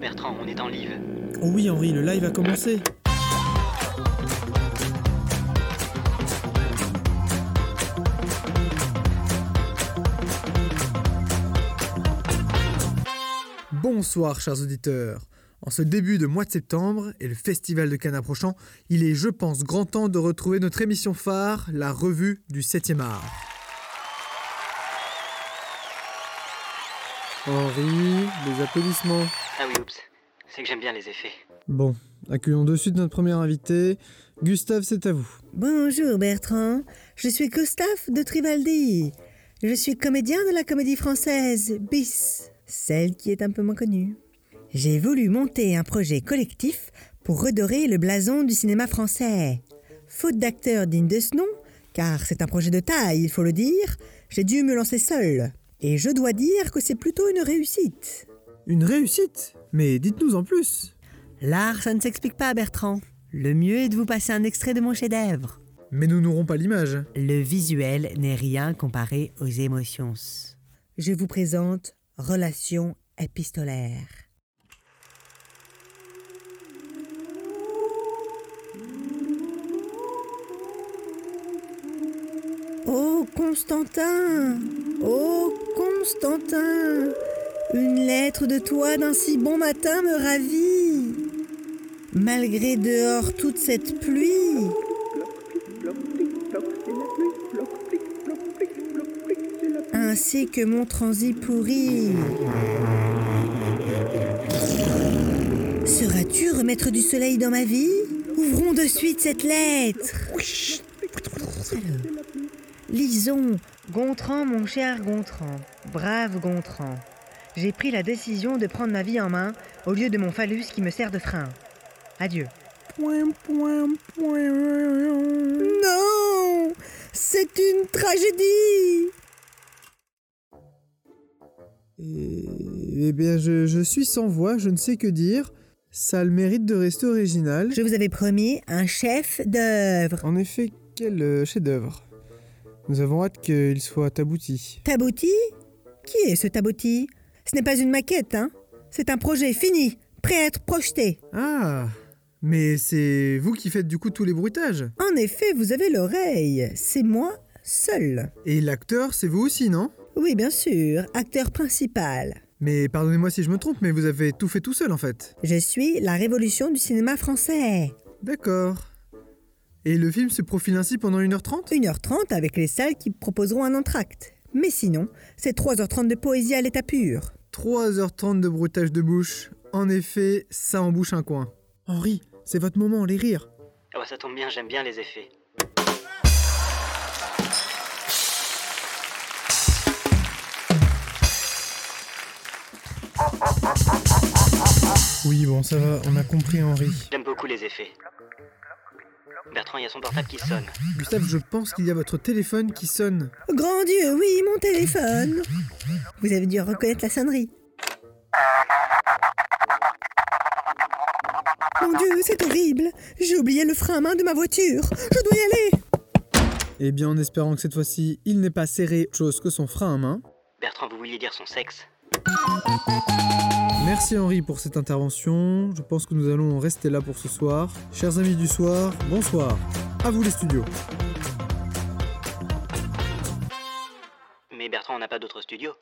Bertrand, on est en live. Oh oui Henri, le live a commencé. Bonsoir chers auditeurs. En ce début de mois de septembre et le festival de Cannes approchant, il est je pense grand temps de retrouver notre émission phare, la revue du 7e art. Henri, des applaudissements. Ah oui, oups. C'est que j'aime bien les effets. Bon, accueillons de suite notre premier invité. Gustave, c'est à vous. Bonjour Bertrand, je suis Gustave de Trivaldi. Je suis comédien de la comédie française BIS, celle qui est un peu moins connue. J'ai voulu monter un projet collectif pour redorer le blason du cinéma français. Faute d'acteurs dignes de ce nom, car c'est un projet de taille, il faut le dire, j'ai dû me lancer seul. Et je dois dire que c'est plutôt une réussite. Une réussite Mais dites-nous en plus. L'art, ça ne s'explique pas, Bertrand. Le mieux est de vous passer un extrait de mon chef-d'œuvre. Mais nous n'aurons pas l'image. Le visuel n'est rien comparé aux émotions. Je vous présente Relation épistolaire. Oh Constantin Oh Constantin Une lettre de toi d'un si bon matin me ravit. Malgré dehors toute cette pluie, ainsi que mon transit pourri. Seras-tu remettre du soleil dans ma vie? Ouvrons de suite cette lettre. Alors, lisons. Gontran, mon cher Gontran, brave Gontran, j'ai pris la décision de prendre ma vie en main au lieu de mon phallus qui me sert de frein. Adieu. Point, point, point. Non C'est une tragédie Eh bien, je, je suis sans voix, je ne sais que dire. Ça a le mérite de rester original. Je vous avais promis un chef d'œuvre. En effet, quel euh, chef-d'œuvre? Nous avons hâte qu'il soit abouti. Tabouti? Qui est ce Tabouti? Ce n'est pas une maquette, hein? C'est un projet fini, prêt à être projeté. Ah Mais c'est vous qui faites du coup tous les bruitages. En effet, vous avez l'oreille. C'est moi seul. Et l'acteur, c'est vous aussi, non? Oui, bien sûr, acteur principal. Mais pardonnez-moi si je me trompe, mais vous avez tout fait tout seul en fait. Je suis la révolution du cinéma français. D'accord. Et le film se profile ainsi pendant 1h30 1h30 avec les salles qui proposeront un entracte. Mais sinon, c'est 3h30 de poésie à l'état pur. 3h30 de bruitage de bouche. En effet, ça embouche un coin. Henri, c'est votre moment, les rires. Ah bah ça tombe bien, j'aime bien les effets. Oui, bon, ça va, on a compris, Henri. J'aime beaucoup les effets. Bertrand, il y a son portable qui sonne. Gustave, je pense qu'il y a votre téléphone qui sonne. Grand Dieu, oui, mon téléphone. Vous avez dû reconnaître la sonnerie. Mon Dieu, c'est horrible. J'ai oublié le frein à main de ma voiture. Je dois y aller. Eh bien, en espérant que cette fois-ci, il n'ait pas serré autre chose que son frein à main. Bertrand, vous vouliez dire son sexe Merci Henri pour cette intervention. Je pense que nous allons rester là pour ce soir. Chers amis du soir, bonsoir. À vous les studios. Mais Bertrand, on n'a pas d'autre studio.